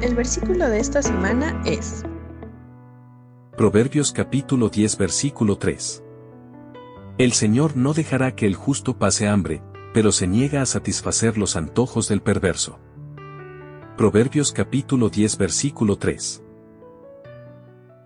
El versículo de esta semana es Proverbios capítulo 10 versículo 3. El Señor no dejará que el justo pase hambre, pero se niega a satisfacer los antojos del perverso. Proverbios capítulo 10 versículo 3.